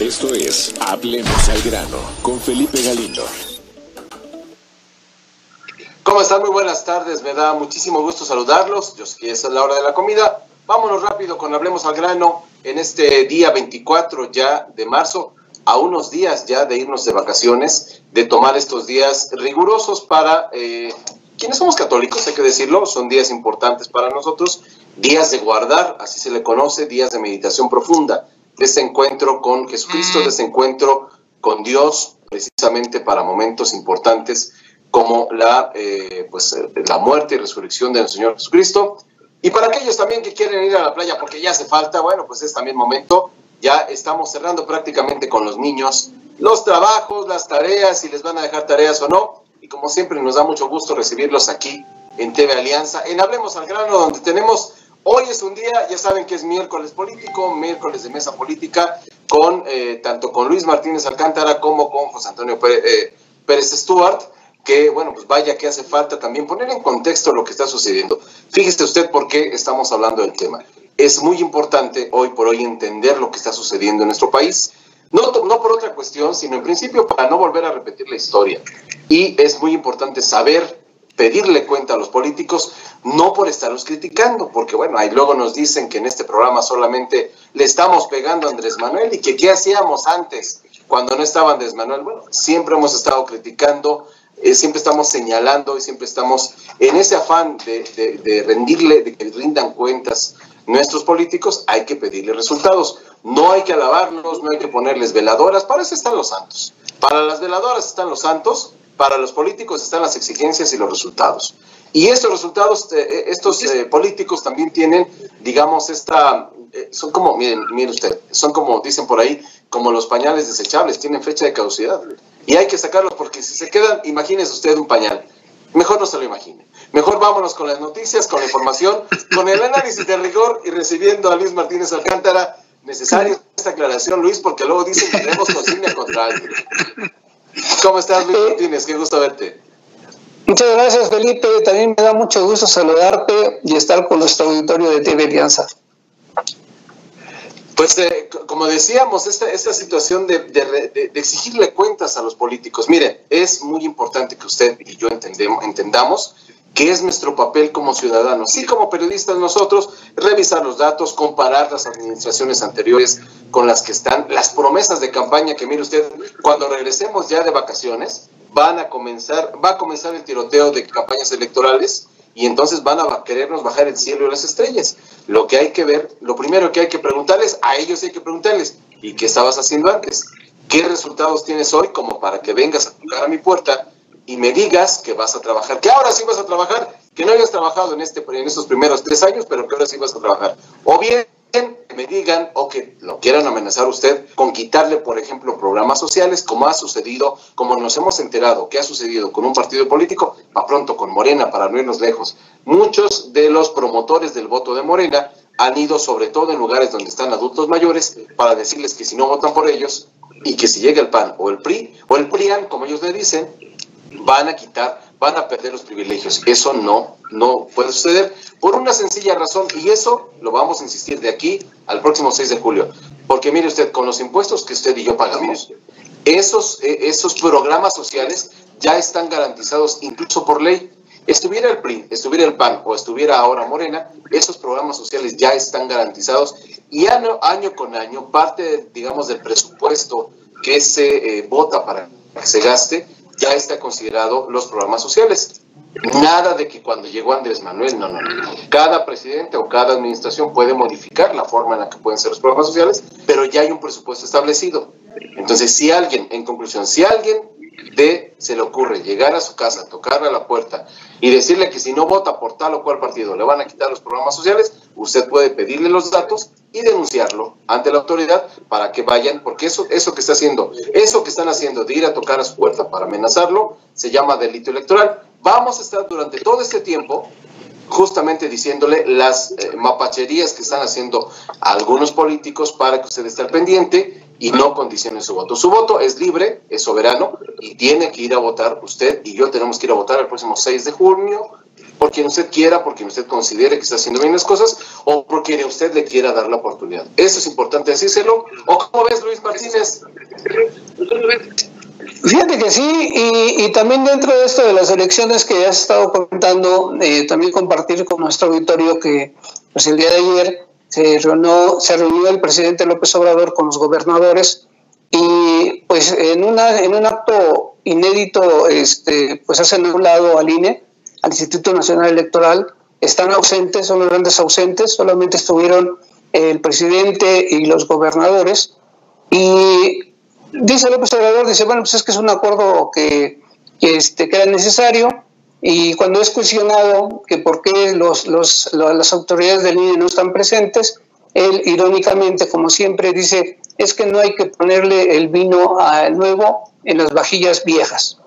Esto es Hablemos al grano con Felipe Galindo. ¿Cómo están? Muy buenas tardes. Me da muchísimo gusto saludarlos. Yo sé que es la hora de la comida. Vámonos rápido con Hablemos al grano en este día 24 ya de marzo, a unos días ya de irnos de vacaciones, de tomar estos días rigurosos para eh, quienes somos católicos, hay que decirlo, son días importantes para nosotros, días de guardar, así se le conoce, días de meditación profunda de este encuentro con Jesucristo, de este encuentro con Dios, precisamente para momentos importantes como la, eh, pues, la muerte y resurrección del Señor Jesucristo. Y para aquellos también que quieren ir a la playa porque ya hace falta, bueno, pues es también momento. Ya estamos cerrando prácticamente con los niños los trabajos, las tareas, si les van a dejar tareas o no. Y como siempre nos da mucho gusto recibirlos aquí en TV Alianza, en Hablemos al Grano, donde tenemos Hoy es un día, ya saben que es miércoles político, miércoles de mesa política, con eh, tanto con Luis Martínez Alcántara como con José Antonio Pérez, eh, Pérez Stuart, que bueno, pues vaya que hace falta también poner en contexto lo que está sucediendo. Fíjese usted por qué estamos hablando del tema. Es muy importante hoy por hoy entender lo que está sucediendo en nuestro país. No, no por otra cuestión, sino en principio para no volver a repetir la historia. Y es muy importante saber pedirle cuenta a los políticos, no por estarlos criticando, porque bueno, ahí luego nos dicen que en este programa solamente le estamos pegando a Andrés Manuel y que qué hacíamos antes cuando no estaba Andrés Manuel. Bueno, siempre hemos estado criticando, eh, siempre estamos señalando y siempre estamos en ese afán de, de rendirle, de que rindan cuentas nuestros políticos, hay que pedirle resultados. No hay que alabarlos, no hay que ponerles veladoras, para eso están los santos. Para las veladoras están los santos para los políticos están las exigencias y los resultados. Y estos resultados, eh, eh, estos políticos también tienen, digamos, esta, son como, miren, miren usted, son como, dicen por ahí, como los pañales desechables, tienen fecha de caducidad. Y hay que sacarlos porque si se quedan, imagínese usted un pañal. Mejor no se lo imagine. Mejor vámonos con las noticias, con la información, con el análisis de rigor y recibiendo a Luis Martínez Alcántara. Necesaria esta aclaración, Luis, porque luego dicen que tenemos consigna contra alguien. ¿Cómo estás, Luis Martínez? Qué gusto verte. Muchas gracias, Felipe. También me da mucho gusto saludarte y estar con nuestro auditorio de TV Alianza. Pues eh, como decíamos, esta, esta situación de, exigirle cuentas a los políticos, mire, es muy importante que usted y yo entendemos, entendamos que es nuestro papel como ciudadanos y como periodistas nosotros, revisar los datos, comparar las administraciones anteriores con las que están, las promesas de campaña que mire usted, cuando regresemos ya de vacaciones, van a comenzar, va a comenzar el tiroteo de campañas electorales y entonces van a querernos bajar el cielo y las estrellas. Lo que hay que ver, lo primero que hay que preguntarles, a ellos hay que preguntarles, ¿y qué estabas haciendo antes? ¿Qué resultados tienes hoy como para que vengas a tocar a mi puerta y me digas que vas a trabajar, que ahora sí vas a trabajar, que no hayas trabajado en, este, en estos primeros tres años, pero que ahora sí vas a trabajar? O bien me digan o que lo quieran amenazar usted con quitarle, por ejemplo, programas sociales, como ha sucedido, como nos hemos enterado que ha sucedido con un partido político, para pronto con Morena, para no irnos lejos. Muchos de los promotores del voto de Morena han ido sobre todo en lugares donde están adultos mayores para decirles que si no votan por ellos y que si llega el PAN o el PRI o el PRIAN, como ellos le dicen, van a quitar, van a perder los privilegios. Eso no, no puede suceder por una sencilla razón y eso lo vamos a insistir de aquí al próximo 6 de julio. Porque mire usted, con los impuestos que usted y yo pagamos, esos, eh, esos programas sociales ya están garantizados incluso por ley. Estuviera el PRI, estuviera el PAN o estuviera ahora Morena, esos programas sociales ya están garantizados y año, año con año parte, digamos, del presupuesto que se eh, vota para que se gaste, ya está considerado los programas sociales. Nada de que cuando llegó Andrés Manuel, no, no, no. Cada presidente o cada administración puede modificar la forma en la que pueden ser los programas sociales, pero ya hay un presupuesto establecido. Entonces, si alguien, en conclusión, si alguien de se le ocurre llegar a su casa, tocarle a la puerta y decirle que si no vota por tal o cual partido le van a quitar los programas sociales, usted puede pedirle los datos y denunciarlo ante la autoridad para que vayan, porque eso, eso que está haciendo, eso que están haciendo de ir a tocar a su puerta para amenazarlo, se llama delito electoral. Vamos a estar durante todo este tiempo justamente diciéndole las eh, mapacherías que están haciendo algunos políticos para que usted esté al pendiente y no condicione su voto. Su voto es libre, es soberano y tiene que ir a votar. Usted y yo tenemos que ir a votar el próximo 6 de junio por quien usted quiera, por quien usted considere que está haciendo bien las cosas o por quien usted le quiera dar la oportunidad. Eso es importante decírselo. ¿O cómo ves, Luis Martínez? Fíjate que sí, y, también dentro de esto de las elecciones que has estado comentando, eh, también compartir con nuestro auditorio que pues el día de ayer se reunió, se reunió el presidente López Obrador con los gobernadores y pues en, una, en un acto inédito este, pues hacen a un lado al INE, al Instituto Nacional Electoral, están ausentes, son los grandes ausentes, solamente estuvieron el presidente y los gobernadores. Y dice López Obrador, dice, bueno, pues es que es un acuerdo que, que, este, que era necesario, y cuando es cuestionado que por qué los, los, las autoridades del INE no están presentes, él irónicamente, como siempre, dice, es que no hay que ponerle el vino nuevo en las vajillas viejas.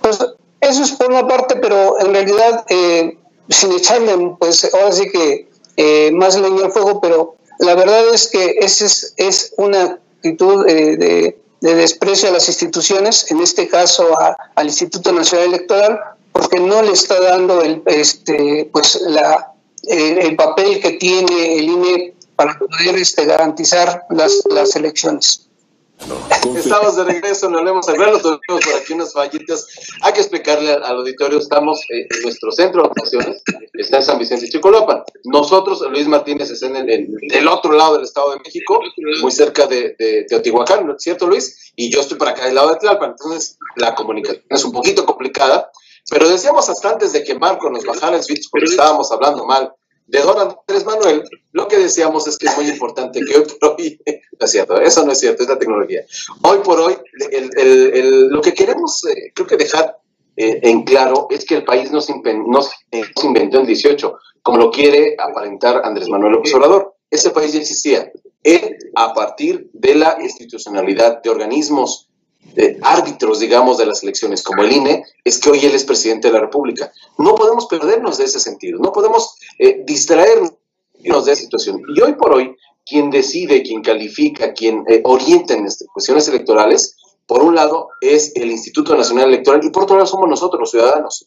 Pues eso es por una parte, pero en realidad, eh, sin echarle, pues ahora sí que eh, más leña al fuego, pero la verdad es que esa es, una actitud eh, de, de, desprecio a las instituciones, en este caso al Instituto Nacional Electoral, porque no le está dando el, este, pues la, el, papel que tiene el INE para poder este, garantizar las, las elecciones. Estamos de regreso, no hablemos al grano, tuvimos por aquí unas fallitas. Hay que explicarle al, auditorio, estamos en nuestro centro de operaciones, está en San Vicente Chicolopan. Nosotros, Luis Martínez, está en el, otro lado del Estado de México, muy cerca de, de Teotihuacán, ¿no es cierto, Luis? Y yo estoy por acá del lado de Tlalpan, entonces la comunicación es un poquito complicada. Pero decíamos hasta antes de que Marco nos bajara el switch porque estábamos hablando mal de don Andrés Manuel, lo que decíamos es que es muy importante que hoy por hoy, no es cierto, eso no es cierto, es la tecnología. Hoy por hoy, lo que queremos, eh, creo que dejar eh, en claro es que el país no se, eh, inventó en 18, como lo quiere aparentar Andrés Manuel López Obrador. Ese país ya existía. Él, a partir de la institucionalidad de organismos árbitros, digamos, de las elecciones, como el INE, es que hoy él es presidente de la República. No podemos perdernos de ese sentido, no podemos eh, distraernos de esa situación. Y hoy por hoy, quien decide, quien califica, quien eh, orienta en estas cuestiones electorales, por un lado es el Instituto Nacional Electoral y por otro lado somos nosotros los ciudadanos.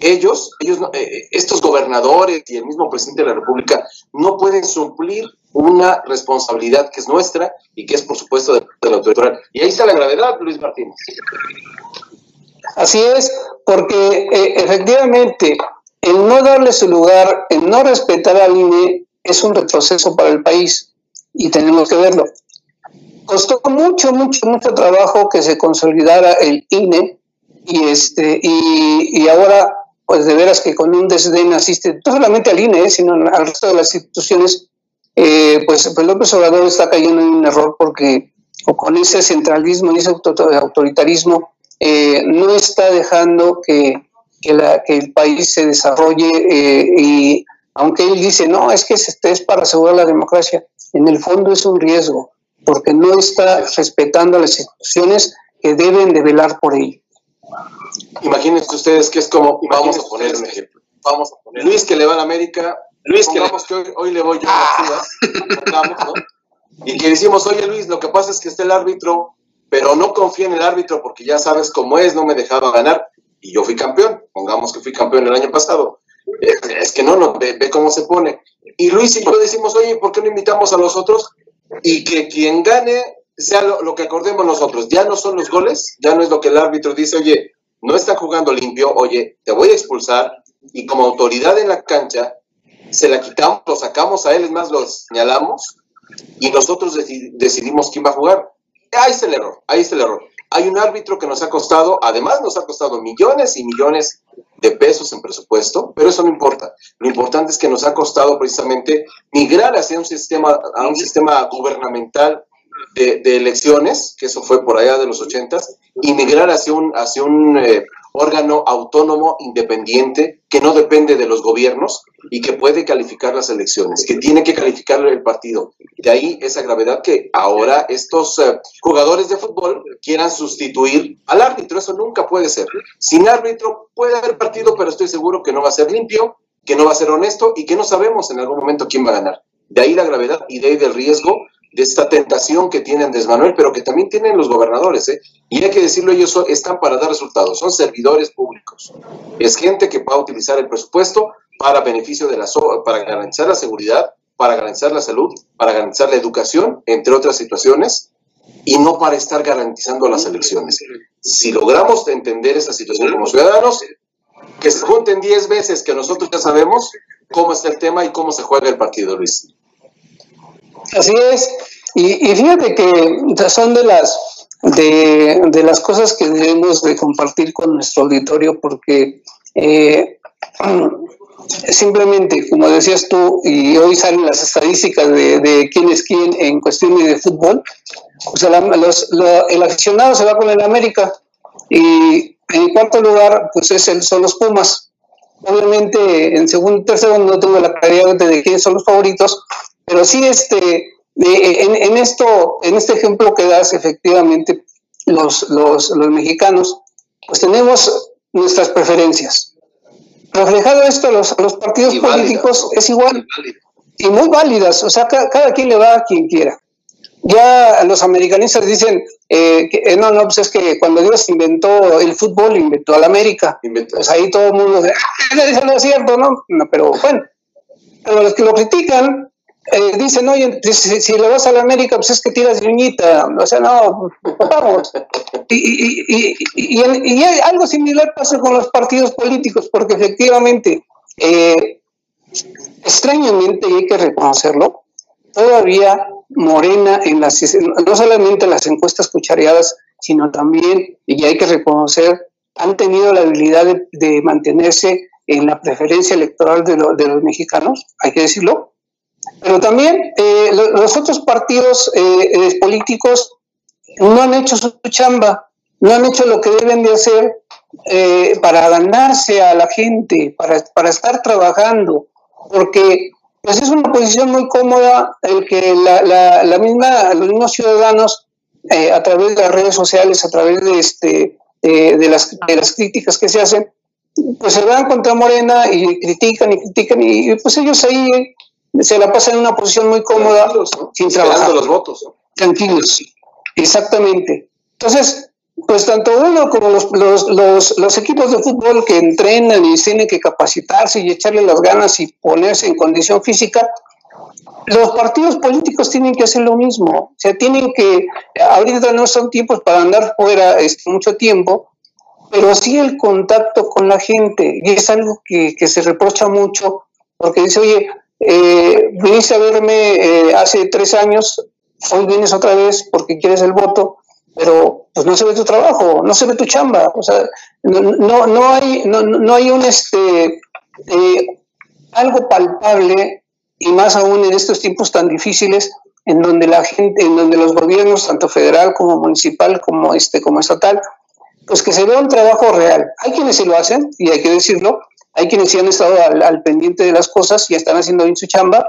Ellos, ellos eh, estos gobernadores y el mismo presidente de la República no pueden suplir una responsabilidad que es nuestra y que es, por supuesto, de, la autoridad. Y ahí está la gravedad, Luis Martínez. Así es, porque eh, efectivamente el no darle su lugar, el no respetar al INE es un retroceso para el país y tenemos que verlo. Costó mucho, mucho, mucho trabajo que se consolidara el INE y este y ahora pues de veras que con un desdén asiste no solamente al INE, sino al resto de las instituciones eh, pues, pues, López Obrador está cayendo en un error porque con ese centralismo y ese autoritarismo eh, no está dejando que, el país se desarrolle eh, y aunque él dice, no, es que este es para asegurar la democracia, en el fondo es un riesgo porque no está respetando a las instituciones que deben de velar por él. Imagínense ustedes que es como, vamos a poner un ejemplo, vamos a poner Luis que le va a la América Luis, que, hoy, le voy yo a ¿no? Y que decimos, oye Luis, lo que pasa es que está el árbitro, pero no confía en el árbitro porque ya sabes cómo es, no me dejaba ganar y yo fui campeón, pongamos que fui campeón el año pasado. Es, que no, no ve, cómo se pone. Y Luis y yo decimos, oye, ¿por qué no invitamos a los otros? Y que quien gane sea lo, lo, que acordemos nosotros. Ya no son los goles, ya no es lo que el árbitro dice, oye, no está jugando limpio, oye, te voy a expulsar. Y como autoridad en la cancha, se la quitamos, lo sacamos a él, es más, lo señalamos y nosotros decidimos quién va a jugar. Ahí está el error, ahí está el error. Hay un árbitro que nos ha costado, además nos ha costado millones y millones de pesos en presupuesto, pero eso no importa. Lo importante es que nos ha costado precisamente migrar hacia un sistema, a un sistema gubernamental de, elecciones, que eso fue por allá de los ochentas, y migrar hacia un, hacia un eh, órgano autónomo, independiente, que no depende de los gobiernos y que puede calificar las elecciones, que tiene que calificar el partido. De ahí esa gravedad que ahora estos eh, jugadores de fútbol quieran sustituir al árbitro. Eso nunca puede ser. Sin árbitro puede haber partido, pero estoy seguro que no va a ser limpio, que no va a ser honesto y que no sabemos en algún momento quién va a ganar. De ahí la gravedad y de ahí del riesgo de esta tentación que tienen Andrés Manuel, pero que también tienen los gobernadores, ¿eh? Y hay que decirlo, ellos están para dar resultados, son servidores públicos. Es gente que va a utilizar el presupuesto para beneficio de la para garantizar la seguridad, para garantizar la salud, para garantizar la educación, entre otras situaciones, y no para estar garantizando las elecciones. Si logramos entender esa situación como ciudadanos, que se junten 10 veces que nosotros ya sabemos cómo está el tema y cómo se juega el partido, Luis. Así es. Y, fíjate que son de las de, de, las cosas que debemos de compartir con nuestro auditorio porque eh, simplemente, como decías tú, y hoy salen las estadísticas de, de quién es quién en cuestiones de fútbol, o sea, el aficionado se va con el América y en cuarto lugar, pues es el, son los Pumas. Obviamente, en segundo y tercero no tengo la claridad de quiénes son los favoritos, pero sí este, en, en, esto, en este ejemplo que das, efectivamente, los, los, los mexicanos, pues tenemos nuestras preferencias. Reflejado esto, los, los partidos políticos es igual y muy válidas, o sea, cada, cada, quien le va a quien quiera. Ya los americanistas dicen, eh, que, eh, no, no, pues es que cuando Dios inventó el fútbol, inventó al América. Pues ahí todo el mundo dice, ah, eso no es cierto, ¿no? no pero bueno, pero los que lo critican eh, dicen, oye, si, si, le vas a la América, pues es que tiras viñita. O sea, no, vamos. Y, y, y, y, algo similar pasa con los partidos políticos, porque efectivamente, eh, extrañamente, y hay que reconocerlo, todavía Morena, en las, no solamente en las encuestas cuchareadas, sino también, y hay que reconocer, han tenido la habilidad de, de mantenerse en la preferencia electoral de, lo, de los mexicanos, hay que decirlo, pero también eh, los otros partidos eh, eh, políticos no han hecho su chamba, no han hecho lo que deben de hacer para ganarse a la gente, para, para estar trabajando, porque pues es una posición muy cómoda el que la, la, la misma, los mismos ciudadanos a través de las redes sociales, a través de, este, de, las, de las críticas que se hacen, pues se van contra Morena y critican y critican y, y pues ellos ahí se la pasa en una posición muy cómoda sin trabajar. los votos. Tranquilos, exactamente. Entonces, pues tanto uno como los, los, los, los, equipos de fútbol que entrenan y tienen que capacitarse y echarle las ganas y ponerse en condición física, los partidos políticos tienen que hacer lo mismo. O sea, tienen que, ahorita no son tiempos para andar fuera este, mucho tiempo, pero sí el contacto con la gente. Y es algo que, que se reprocha mucho, porque dice, oye, eh, viniste a verme eh, hace tres años, hoy vienes otra vez porque quieres el voto, pero pues no se ve tu trabajo, no se ve tu chamba, o sea, no, no, hay, no, no hay un este eh, algo palpable y más aún en estos tiempos tan difíciles en donde la gente, en donde los gobiernos, tanto federal como municipal, como este, como estatal, pues que se vea un trabajo real. Hay quienes se lo hacen, y hay que decirlo, hay quienes sí han estado al, pendiente de las cosas y están haciendo bien su chamba,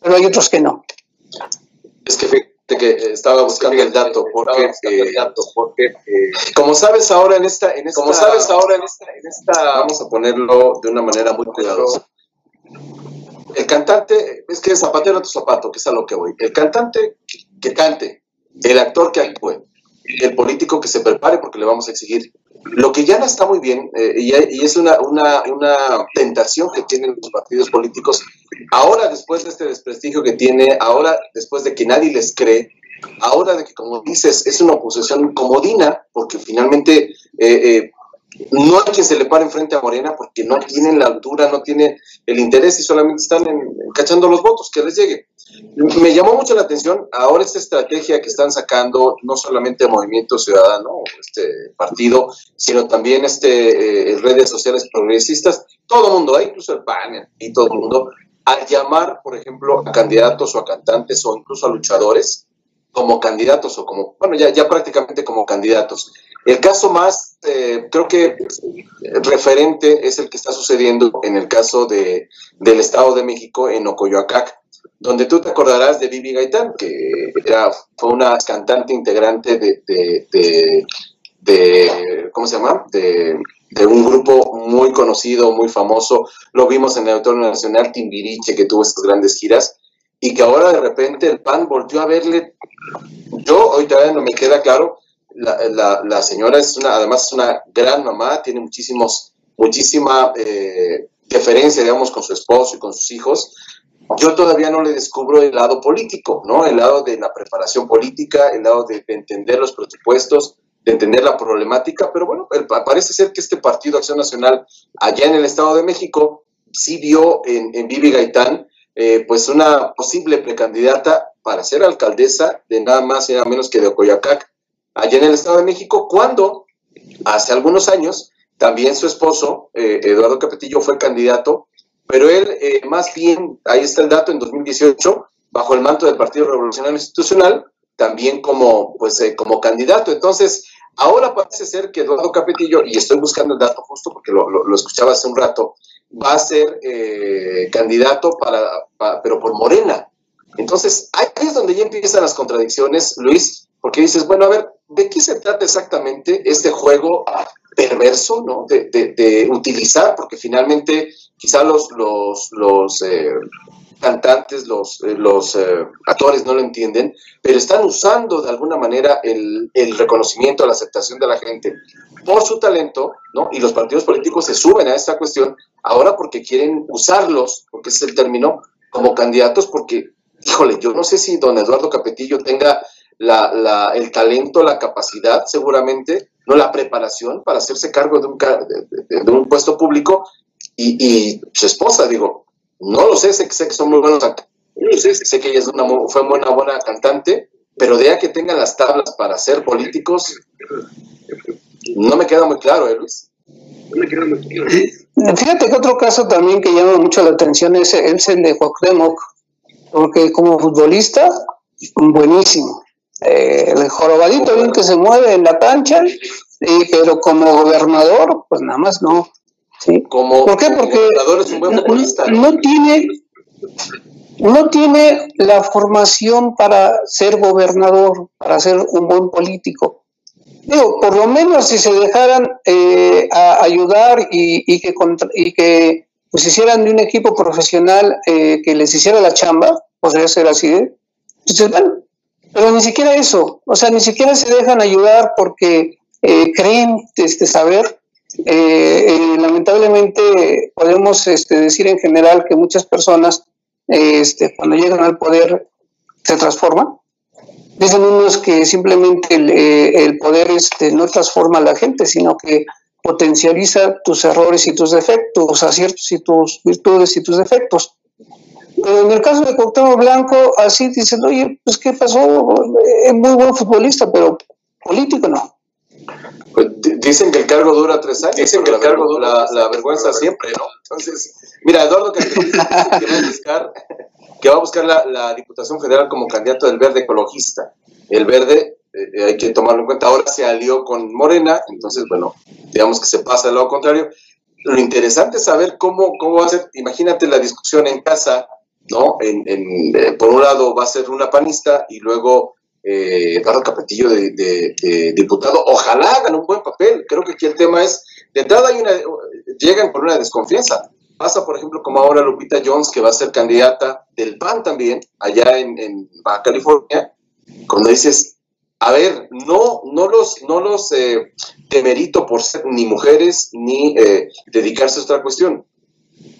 pero hay otros que no. Es que fíjate que estaba buscando el dato, porque, eh, porque eh, como sabes ahora en esta, en esta, como sabes ahora en esta, en esta, vamos a ponerlo de una manera muy cuidadosa. El cantante, es que es zapatero a tu zapato, que es a lo que voy. El cantante que cante, el actor que actúe, el político que se prepare porque le vamos a exigir lo que ya no está muy bien, eh, y, es una, una, tentación que tienen los partidos políticos, ahora después de este desprestigio que tiene, ahora después de que nadie les cree, ahora de que, como dices, es una oposición comodina, porque finalmente eh, eh, no hay quien se le pare enfrente a Morena porque no tienen la altura, no tienen el interés y solamente están cachando los votos, que les llegue. Me llamó mucho la atención ahora esta estrategia que están sacando no solamente Movimiento Ciudadano, este partido, sino también este eh, redes sociales progresistas, todo el mundo, incluso el PAN y todo el mundo, a llamar, por ejemplo, a candidatos o a cantantes o incluso a luchadores como candidatos o como, bueno, ya, ya prácticamente como candidatos. El caso más, eh, creo que referente es el que está sucediendo en el caso de, del Estado de México en Ocoyoacac, donde tú te acordarás de Vivi Gaitán, que era, fue una cantante integrante de, de, de, ¿cómo se llama? De, un grupo muy conocido, muy famoso. Lo vimos en el Auditorio Nacional, Timbiriche, que tuvo estas grandes giras. y que ahora de repente el PAN volvió a verle. Yo hoy todavía no me queda claro, la, señora es una, además es una gran mamá, tiene muchísimos, muchísima eh, deferencia, digamos, con su esposo y con sus hijos. Yo todavía no le descubro el lado político, ¿no? El lado de la preparación política, el lado de, entender los presupuestos, de entender la problemática, pero bueno, parece ser que este Partido Acción Nacional allá en el Estado de México sí vio en, en Vivi Gaitán eh, pues una posible precandidata para ser alcaldesa de nada más y nada menos que de Ocoyacac, allá en el Estado de México, cuando hace algunos años también su esposo, eh, Eduardo Capetillo, fue candidato, pero él eh, más bien, ahí está el dato, en 2018, bajo el manto del Partido Revolucionario Institucional, también como, pues, como candidato. Entonces, ahora parece ser que Eduardo Capetillo, y estoy buscando el dato justo porque lo, lo escuchaba hace un rato, va a ser eh, candidato para, pero por Morena. Entonces, ahí es donde ya empiezan las contradicciones, Luis, porque dices, bueno, a ver, ¿de qué se trata exactamente este juego perverso, ¿no? De, utilizar, porque finalmente quizá los, los, los eh, cantantes, los, eh, los actores no lo entienden, pero están usando de alguna manera el, el reconocimiento, la aceptación de la gente por su talento, ¿no? Y los partidos políticos se suben a esta cuestión ahora porque quieren usarlos, porque ese es el término, como candidatos, porque, híjole, yo no sé si don Eduardo Capetillo tenga la, el talento, la capacidad, seguramente, no la preparación para hacerse cargo de un, de, un puesto público y, su esposa, digo, no lo sé, sé, que son muy buenos sé, sé que ella es una, fue una buena cantante, pero de a que tengan las tablas para ser políticos, no me queda muy claro, ¿eh, Luis? No me queda muy claro. Fíjate que otro caso también que llama mucho la atención es, el de Cuauhtémoc, porque como futbolista, buenísimo. Eh, el jorobadito bien que se mueve en la cancha, pero como gobernador, pues nada más no. ¿Sí? Como, ¿Por qué? Porque es un buen futbolista. no, tiene no tiene la formación para ser gobernador, para ser un buen político. Digo, por lo menos si se dejaran eh, a ayudar y, que, y que pues hicieran de un equipo profesional eh, que les hiciera la chamba, podría ser así, ¿eh? pero ni siquiera eso, o sea, ni siquiera se dejan ayudar porque eh, creen este, saber. Lamentablemente podemos este, decir en general que muchas personas este, cuando llegan al poder se transforman Dicen unos que simplemente eh, el, poder este, no transforma a la gente, sino que potencializa tus errores y tus defectos, aciertos y tus virtudes y tus defectos. Pero en el caso de Cuauhtémoc Blanco, así dicen, oye, pues ¿qué pasó? Es muy buen futbolista, pero político no. Pues dicen que el cargo dura tres años. Dicen que el cargo dura la, vergüenza siempre, ¿no? Entonces, mira, Eduardo que, que va a buscar, que va a buscar la, Diputación Federal como candidato del verde ecologista. El verde, eh, hay que tomarlo en cuenta, ahora se alió con Morena, entonces, bueno, digamos que se pasa al lado contrario. Lo interesante es saber cómo, cómo va a ser, imagínate la discusión en casa, ¿no? En, eh, por un lado va a ser una panista y luego eh, Eduardo Capetillo de, diputado. Ojalá hagan un buen papel. Creo que aquí el tema es, de entrada hay una, llegan por una desconfianza. Pasa, por ejemplo, como ahora Lupita Jones, que va a ser candidata del PAN también, allá en, Baja California, cuando dices, a ver, no, no los, no los eh, por ser ni mujeres ni eh, dedicarse a otra cuestión.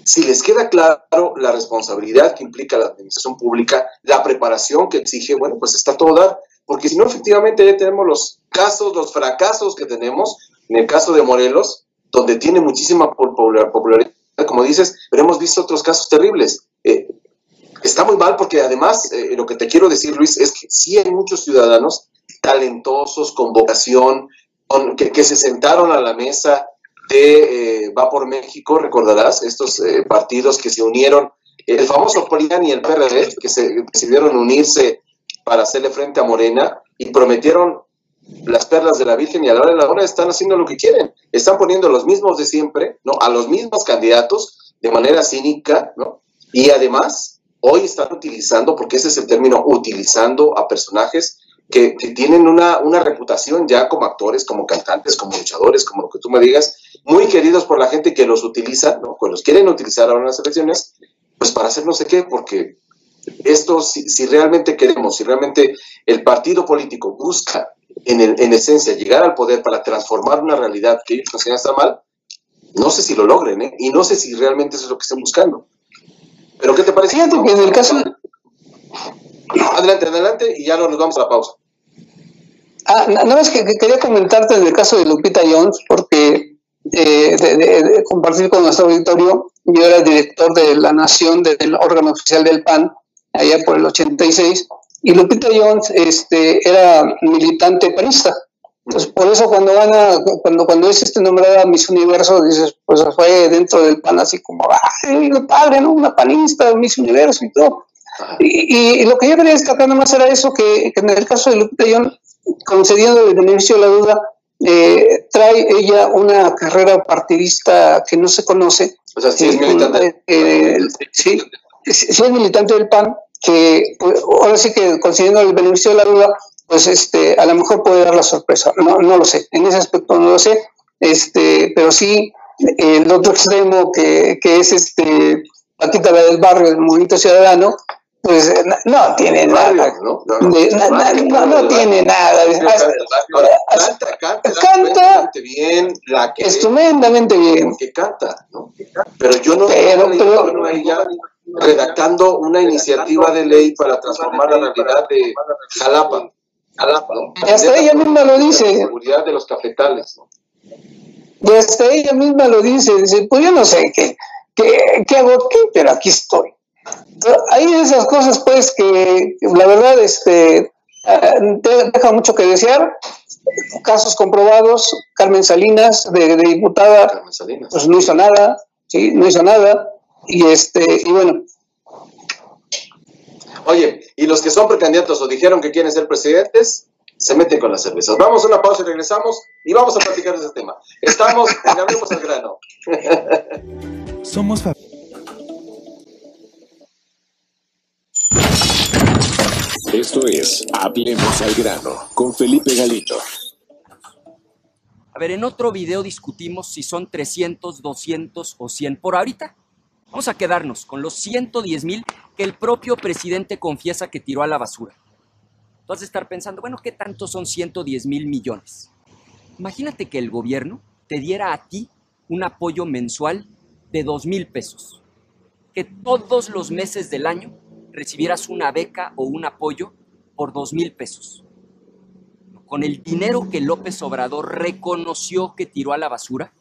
Si les queda claro la responsabilidad que implica la administración pública, la preparación que exige, bueno, pues está todo dar. Porque si no, efectivamente ya tenemos los casos, los fracasos que tenemos, en el caso de Morelos, donde tiene muchísima popularidad, como dices, pero hemos visto otros casos terribles. Eh, está muy mal porque además, eh, lo que te quiero decir, Luis, es que sí hay muchos ciudadanos talentosos, con vocación, que, se sentaron a la mesa de eh, Va por México, recordarás, estos partidos que se unieron, el famoso PRIAN y el PRD, que se decidieron unirse para hacerle frente a Morena y prometieron las perlas de la Virgen y a la hora de la hora están haciendo lo que quieren. Están poniendo los mismos de siempre, ¿no? A los mismos candidatos de manera cínica, ¿no? Y además, hoy están utilizando, porque ese es el término, utilizando a personajes que, tienen una, una, reputación ya como actores, como cantantes, como luchadores, como lo que tú me digas, muy queridos por la gente que los utiliza, ¿no? Que los quieren utilizar ahora en las elecciones, pues para hacer no sé qué, porque esto, si, si realmente queremos, si realmente el partido político busca en, el, en esencia llegar al poder para transformar una realidad que ellos consideran está mal, no sé si lo logren, ¿eh? Y no sé si realmente eso es lo que están buscando. Pero ¿qué te parece? Fíjate que en el caso... Adelante, adelante, y ya nos vamos a la pausa. Ah, nada más que, que, quería comentarte en el caso de Lupita Jones, porque eh, de, de, de, compartir con nuestro auditorio, yo era director de La Nación, del órgano oficial del PAN, allá por el 86, y Lupita Jones este, era militante panista. Entonces, por eso cuando gana, cuando, cuando es este nombrada Miss Universo, dices, pues fue dentro del PAN así como, ¡ay, padre, ¿no? Una panista, Miss Universo y todo. Y, y, y, lo que yo quería destacar nomás era eso, que, que en el caso de Lupita Jones, concediendo el beneficio de la duda, eh, trae ella una carrera partidista que no se conoce. O sea, sí es militante. Eh, sí, sí, es militante del PAN, que pues, ahora sí que concediendo el beneficio de la duda, pues este, a lo mejor puede dar la sorpresa. No, no lo sé, en ese aspecto no lo sé, este, pero sí el otro extremo que, que es este Paquita la del barrio, el movimiento ciudadano, pues no tiene nada. No, no, no, no tiene nada. Canta, canta, canta bien, la que estupendamente bien. Que canta, ¿no? Pero yo no pero, pero, ella redactando una iniciativa de ley para transformar la realidad de Jalapa. Jalapa ¿no? Y hasta ella misma lo dice. La seguridad de los cafetales, ¿no? Y hasta ella misma lo dice, dice, pues yo no sé qué, qué, qué hago aquí, pero aquí estoy. Hay esas cosas, pues, que la verdad este, deja mucho que desear. Casos comprobados, Carmen Salinas, de, de diputada, Carmen Salinas. pues no hizo nada, ¿sí? No hizo nada. Y, este, y bueno. Oye, y los que son precandidatos o dijeron que quieren ser presidentes, se meten con las cervezas. Vamos a una pausa y regresamos y vamos a platicar de ese tema. Estamos en Hablemos al Grano. Somos Esto es Hablemos al grano con Felipe Galito. A ver, en otro video discutimos si son 300, 200 o 100 por ahorita. Vamos a quedarnos con los 110 mil que el propio presidente confiesa que tiró a la basura. De estar pensando, bueno, ¿qué tanto son 110 mil millones? Imagínate que el gobierno te diera a ti un apoyo mensual de 2 mil pesos. Que todos los meses del año recibieras una beca o un apoyo por dos mil pesos. Con el dinero que López Obrador reconoció que tiró a la basura,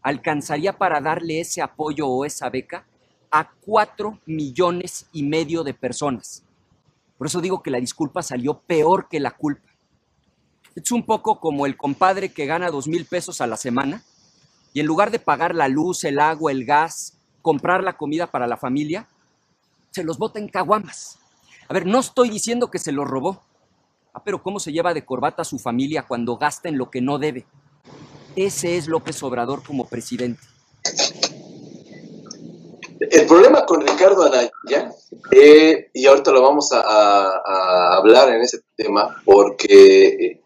alcanzaría para darle ese apoyo o esa beca a cuatro millones y medio de personas. Por eso digo que la disculpa salió peor que la culpa. Es un poco como el compadre que gana dos mil pesos a la semana y en lugar de pagar la luz, el agua, el gas, comprar la comida para la familia, se los bota en caguamas. A ver, no estoy diciendo que se los robó. Ah, pero ¿cómo se lleva de corbata a su familia cuando gasta en lo que no debe? Ese es López Obrador como presidente. El problema con Ricardo Anaya, eh, y ahorita lo vamos a, a, hablar en ese tema, porque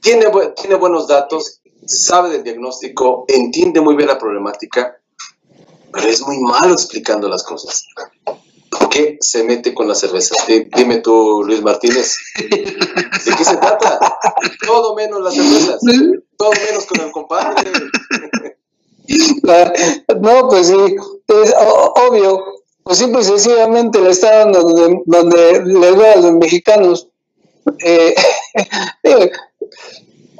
tiene, tiene buenos datos, sabe del diagnóstico, entiende muy bien la problemática, pero es muy malo explicando las cosas. ¿Por qué se mete con la cerveza? Dime tú, Luis Martínez, ¿de qué se trata? Todo menos las cervezas, todo menos con el compadre. No, pues sí, es obvio, pues simple y sencillamente le está dando donde, donde le da a los mexicanos. Eh,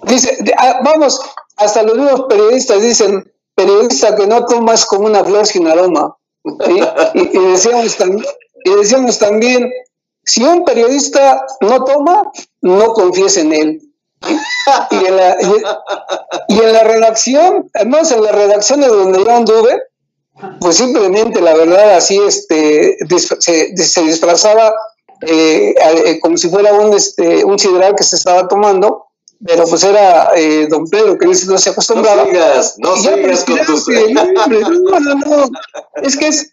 dice, vamos, hasta los mismos periodistas dicen, periodista que no tomas como una flor sin aroma. Y, decíamos también, y decíamos también, si un periodista no toma, no confíes en él. Y en, la, y, en la redacción, además en las redacciones donde yo anduve, pues simplemente la verdad así este se, se disfrazaba eh, eh, como si fuera un este un sidral que se estaba tomando pero pues era eh, don Pedro que no se acostumbraba. No sigas, no sigas con tus... No, no, no, es que es,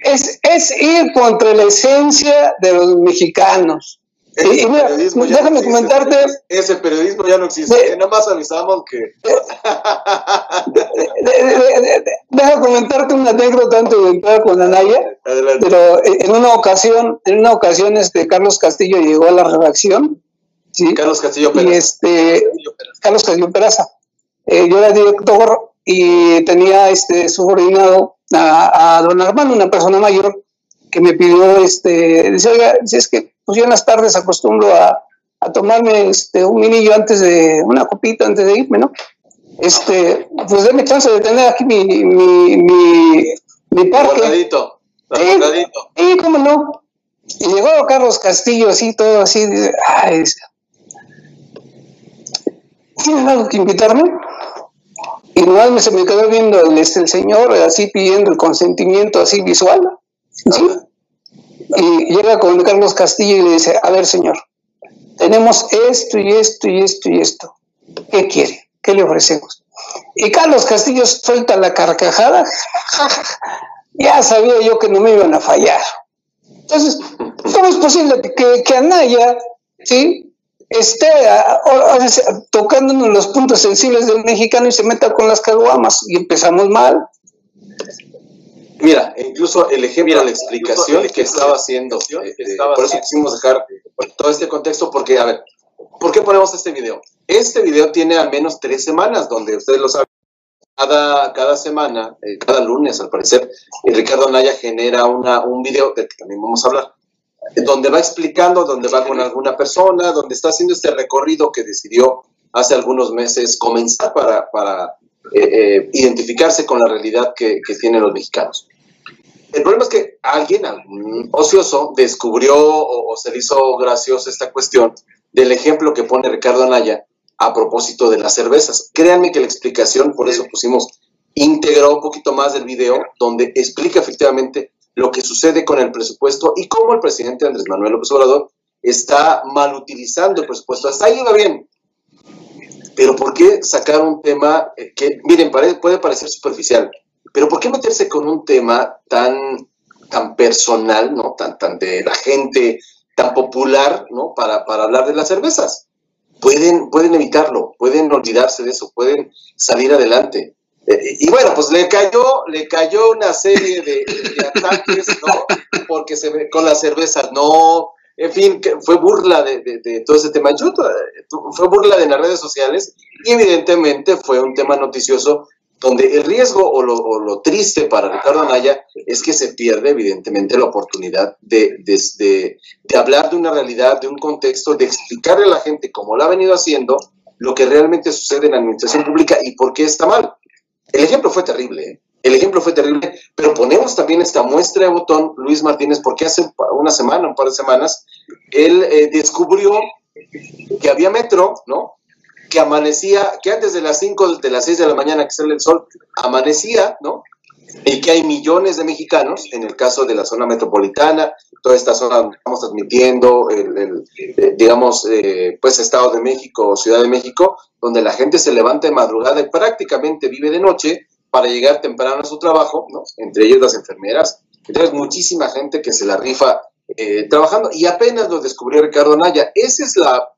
es, es ir contra la esencia de los mexicanos. y, mira, déjame comentarte. Ese periodismo ya no existe. nada más avisamos que. déjame comentarte una anécdota antes de entrar con Anaya. Pero en una ocasión, en una ocasión, este Carlos Castillo llegó a la redacción. ¿Sí? Carlos Castillo Peraza. Y este, Carlos Castillo Peraza. Eh, yo era director y tenía este subordinado a, a don Armando, una persona mayor, que me pidió, este, dice, oiga, si es que pues yo en las tardes acostumbro a, a tomarme este, un minillo antes de, una copita antes de irme, ¿no? Este, pues déme chance de tener aquí mi, mi, mi, mi parque. Guardadito, sí, cómo no. Y llegó Carlos Castillo así, todo así, ay, ¿tienen algo que invitarme? Y nomás se me quedó viendo el, este, el señor así pidiendo el consentimiento así visual. ¿sí? Y llega con Carlos Castillo y le dice, a ver señor, tenemos esto y esto y esto y esto. ¿Qué quiere? ¿Qué le ofrecemos? Y Carlos Castillo suelta la carcajada. ya sabía yo que no me iban a fallar. Entonces, ¿cómo es posible que, que Anaya, ¿sí? Esté tocándonos los puntos sensibles del mexicano y se meta con las caguamas y empezamos mal. Mira, incluso el ejemplo, la explicación que estaba haciendo, eh, eh, por eso quisimos dejar todo este contexto, porque, a ver, ¿por qué ponemos este video? Este video tiene al menos tres semanas, donde ustedes lo saben, cada, cada semana, eh, cada lunes al parecer, Ricardo Naya genera una, un video del que también vamos a hablar, donde va explicando, donde va con alguna persona, donde está haciendo este recorrido que decidió hace algunos meses comenzar para, para identificarse con la realidad que, que tienen los mexicanos. El problema es que alguien, algún ocioso, descubrió o, se le hizo graciosa esta cuestión del ejemplo que pone Ricardo Anaya a propósito de las cervezas. Créanme que la explicación, por eso pusimos íntegro un poquito más del video, donde explica efectivamente lo que sucede con el presupuesto y cómo el presidente Andrés Manuel López Obrador está mal utilizando el presupuesto. Hasta ahí va bien. Pero ¿por qué sacar un tema que, miren, puede parecer superficial, pero ¿por qué meterse con un tema tan, tan personal, ¿no? Tan, tan de la gente, tan popular, ¿no? Para, para hablar de las cervezas. Pueden, pueden evitarlo, pueden olvidarse de eso, pueden salir adelante. Eh, y bueno, pues le cayó, le cayó una serie de, ataques, ¿no? Porque se con las cervezas, no, en fin, fue burla de, de, todo ese tema. fue burla de las redes sociales y evidentemente fue un tema noticioso donde el riesgo o lo, triste para Ricardo Anaya es que se pierde evidentemente la oportunidad de, de, hablar de una realidad, de un contexto, de explicarle a la gente, como lo ha venido haciendo, lo que realmente sucede en la administración pública y por qué está mal. El ejemplo fue terrible, ¿eh? el ejemplo fue terrible, pero ponemos también esta muestra de botón, Luis Martínez, porque hace una semana, un par de semanas, él eh, descubrió que había metro, ¿no? que amanecía, que antes de las 5, de las 6 de la mañana que sale el sol, amanecía, ¿no? Y que hay millones de mexicanos, en el caso de la zona metropolitana, toda esta zona donde estamos transmitiendo, el, eh, digamos, eh, pues Estado de México o Ciudad de México, donde la gente se levanta de madrugada y prácticamente vive de noche para llegar temprano a su trabajo, ¿no? Entre ellos las enfermeras. Entonces, muchísima gente que se la rifa eh, trabajando y apenas lo descubrió Ricardo Naya. Esa es la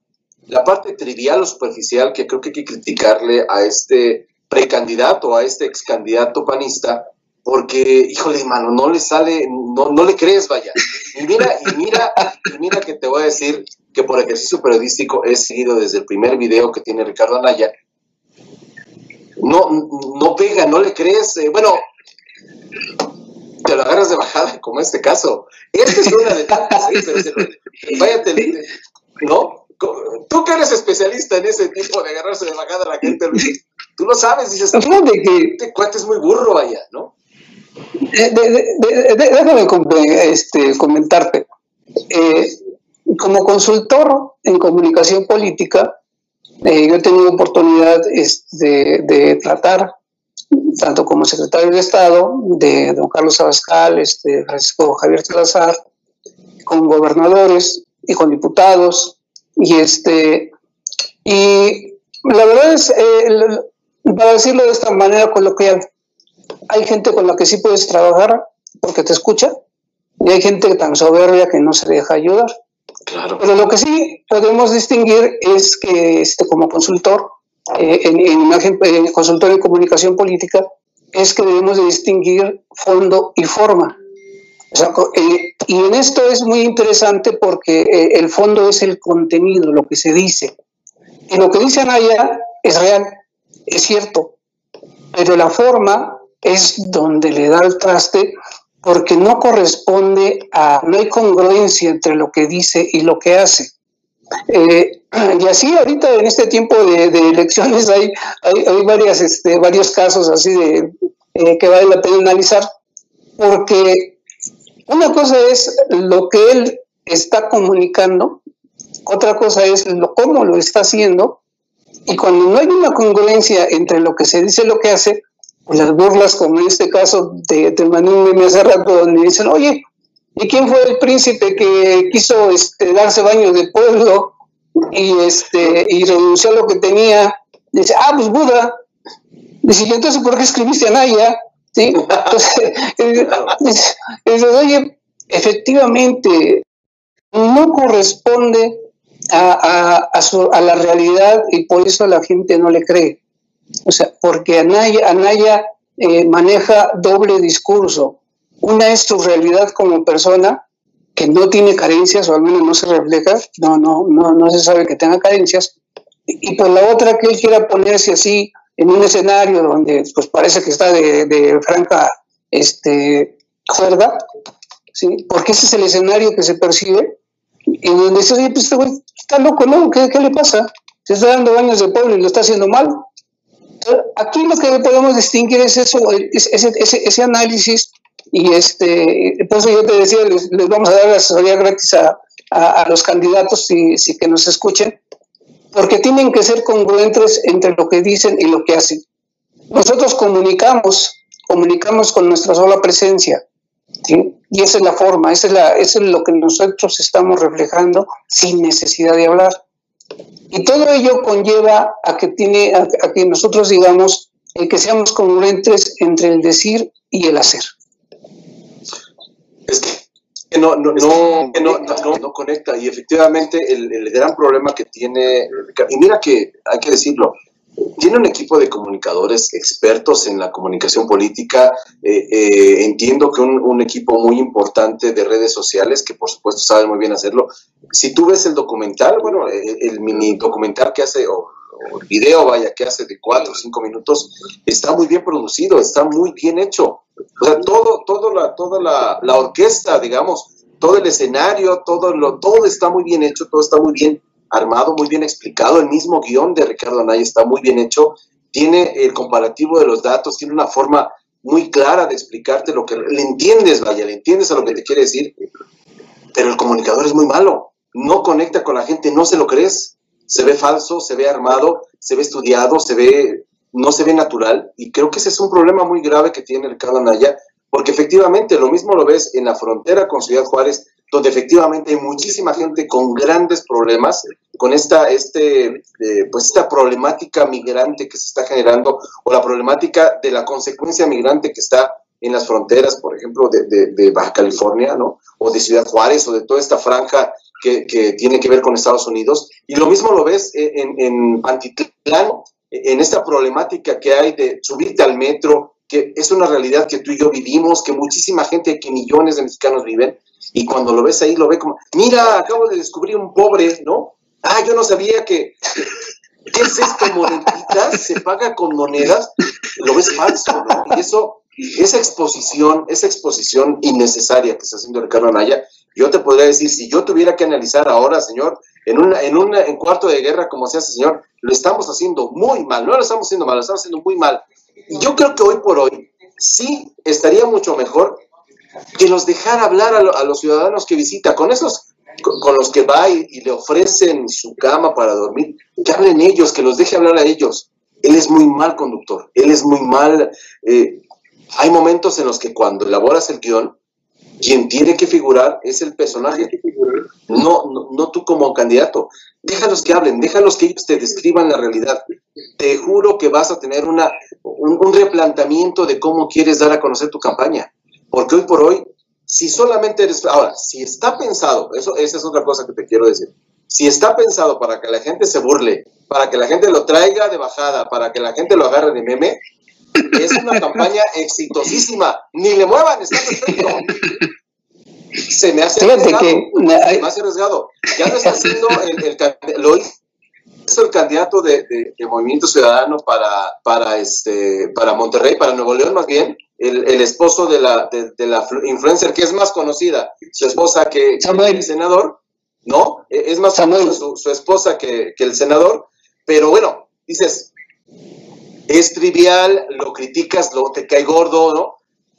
la parte trivial o superficial que creo que hay que criticarle a este precandidato, a este ex candidato panista, porque, híjole, mano, no le sale, no, no le crees, vaya. Y mira, y mira, y mira que te voy a decir que por ejercicio periodístico he seguido desde el primer video que tiene Ricardo Anaya. No, no pega, no le crees. Eh, bueno, te lo agarras de bajada, como este caso. Este es una de tantas, váyate, ¿no? Tú que eres especialista en ese tipo de agarrarse de bajada a la gente, Luis, tú lo sabes, dices, Fíjate que, este cuate es muy burro, vaya, ¿no? Déjame este, comentarte. Eh, como consultor en comunicación política, eh, yo he tenido oportunidad este, de tratar, tanto como secretario de Estado, de don Carlos Abascal, este, Francisco Javier Salazar, con gobernadores y con diputados, y este, y la verdad es, eh, para decirlo de esta manera coloquial, hay gente con la que sí puedes trabajar porque te escucha, y hay gente tan soberbia que no se deja ayudar. Pero lo que sí podemos distinguir es que este, como consultor, eh, en, imagen, consultor en comunicación política, es que debemos de distinguir fondo y forma. Eh, y en esto es muy interesante porque eh, el fondo es el contenido, lo que se dice. Y lo que dicen allá es real, es cierto, pero la forma es donde le da el traste porque no corresponde a, no hay congruencia entre lo que dice y lo que hace. Eh, y así ahorita en este tiempo de, elecciones hay, hay, varias, este, varios casos así de eh, que vale la pena analizar, porque una cosa es lo que él está comunicando, otra cosa es lo, cómo lo está haciendo, y cuando no hay una congruencia entre lo que se dice y lo que hace, las burlas, como en este caso de, de Manuel me hace rato, donde dicen, oye, ¿y quién fue el príncipe que quiso este, darse baño de pueblo y, este, y renunciar a lo que tenía? Dice, ah, pues Buda. Dice, ¿y entonces por qué escribiste a Naya? ¿Sí? Entonces, dice, oye, efectivamente, no corresponde a, a, a, su, a la realidad y por eso la gente no le cree. O sea, porque Anaya, Anaya eh, maneja doble discurso. Una es su realidad como persona, que no tiene carencias, o al menos no se refleja, no, no, no, no se sabe que tenga carencias. Y, por la otra, que él quiera ponerse así en un escenario donde pues parece que está de, franca este, cuerda, ¿sí? porque ese es el escenario que se percibe, y donde dice, pues este güey está loco, ¿no? ¿Qué, ¿Qué, le pasa? Se está dando baños de pueblo y lo está haciendo mal aquí lo que podemos distinguir es eso, ese, ese, análisis y este, por eso yo te decía, les, vamos a dar la asesoría gratis a, a, los candidatos si, si, que nos escuchen, porque tienen que ser congruentes entre lo que dicen y lo que hacen. Nosotros comunicamos, comunicamos con nuestra sola presencia, y esa es la forma, esa es, la, eso es lo que nosotros estamos reflejando sin necesidad de hablar. Y todo ello conlleva a que, tiene, a, que nosotros digamos eh, que seamos congruentes entre el decir y el hacer. Es que no, no, no, no, no conecta y efectivamente el, el, gran problema que tiene, y mira que hay que decirlo, tiene un equipo de comunicadores expertos en la comunicación política. Eh, eh, entiendo que un, equipo muy importante de redes sociales, que por supuesto sabe muy bien hacerlo. Si tú ves el documental, bueno, el, mini documental que hace, o, el video, vaya, que hace de cuatro o cinco minutos, está muy bien producido, está muy bien hecho. O sea, todo, todo la, toda la, la orquesta, digamos, todo el escenario, todo, lo, todo está muy bien hecho, todo está muy bien armado, muy bien explicado. El mismo guion de Ricardo Anaya está muy bien hecho. Tiene el comparativo de los datos, tiene una forma muy clara de explicarte lo que le entiendes, vaya, le entiendes a lo que te quiere decir. Pero el comunicador es muy malo. No conecta con la gente, no se lo crees. Se ve falso, se ve armado, se ve estudiado, se ve no se ve natural y creo que ese es un problema muy grave que tiene Ricardo Anaya, porque efectivamente lo mismo lo ves en la frontera con Ciudad Juárez, donde efectivamente hay muchísima gente con grandes problemas, con esta, este, eh, pues esta problemática migrante que se está generando, o la problemática de la consecuencia migrante que está en las fronteras, por ejemplo, de, Baja California, ¿no? O de Ciudad Juárez, o de toda esta franja que, tiene que ver con Estados Unidos. Y lo mismo lo ves en, en Pantitlán, en esta problemática que hay de subirte al metro, que es una realidad que tú y yo vivimos, que muchísima gente, que millones de mexicanos viven, y cuando lo ves ahí, lo ve como, mira, acabo de descubrir un pobre, ¿no? Ah, yo no sabía que, ¿qué es esto, moneditas? Se paga con monedas, lo ves falso, ¿no? Y eso, esa exposición, esa exposición innecesaria que está haciendo Ricardo Anaya, yo te podría decir, si yo tuviera que analizar ahora, señor, en, una, en, un en cuarto de guerra como se hace, señor, lo estamos haciendo muy mal, no lo estamos haciendo mal, lo estamos haciendo muy mal. Y yo creo que hoy por hoy sí estaría mucho mejor que los dejara hablar a, los ciudadanos que visita, con esos con, los que va y, le ofrecen su cama para dormir, que hablen ellos, que los deje hablar a ellos. Él es muy mal conductor, él es muy mal. Eh, hay momentos en los que cuando elaboras el guion, quien tiene que figurar es el personaje, no, no, no tú como candidato. Déjalos que hablen, déjalos que ellos te describan la realidad. Te juro que vas a tener una, un, un replanteamiento de cómo quieres dar a conocer tu campaña porque hoy por hoy si solamente eres, ahora, si está pensado, eso, esa es otra cosa que te quiero decir, si está pensado para que la gente se burle, para que la gente lo traiga de bajada, para que la gente lo agarre de meme, es una campaña exitosísima. Ni le muevan, está perfecto. Se me hace arriesgado. Que, se me hace arriesgado. Ya lo está haciendo el, el lo hizo el candidato de, de, Movimiento Ciudadano para, para, este, para Monterrey, para Nuevo León más bien, el, el esposo de la, de, la influencer que es más conocida, su esposa que, el senador, ¿no? E, es más famosa su, su, esposa que, que el senador, pero bueno, dices, es trivial, lo criticas, lo, te cae gordo, ¿no?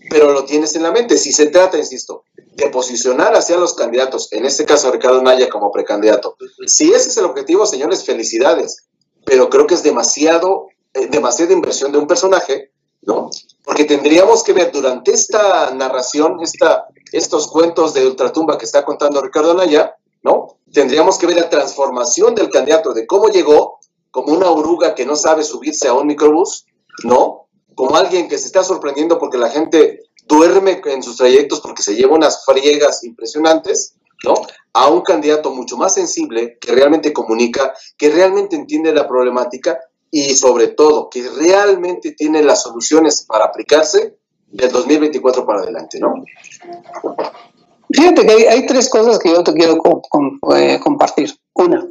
Pero lo tienes en la mente. Si se trata, insisto, de posicionar hacia los candidatos, en este caso Ricardo Naya como precandidato, si ese es el objetivo, señores, felicidades. Pero creo que es demasiado, eh, demasiada inversión de un personaje, ¿no? Porque tendríamos que ver durante esta narración, esta, estos cuentos de ultratumba que está contando Ricardo Naya, ¿no? Tendríamos que ver la transformación del candidato, de cómo llegó como una oruga que no sabe subirse a un microbús, ¿no? Como alguien que se está sorprendiendo porque la gente duerme en sus trayectos porque se lleva unas friegas impresionantes, ¿no? A un candidato mucho más sensible, que realmente comunica, que realmente entiende la problemática y sobre todo que realmente tiene las soluciones para aplicarse del 2024 para adelante, ¿no? Fíjate que hay, tres cosas que yo te quiero eh, compartir. Una,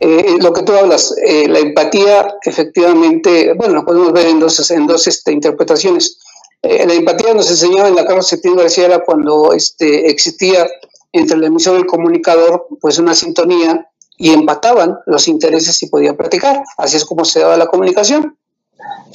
eh, lo que tú hablas, eh, la empatía, efectivamente, bueno, lo podemos ver en dos, en dos este, interpretaciones. Eh, la empatía nos enseñaba en la Carlos Septién García cuando este, existía entre el emisor y el comunicador pues una sintonía y empataban los intereses y podían platicar. Así es como se daba la comunicación.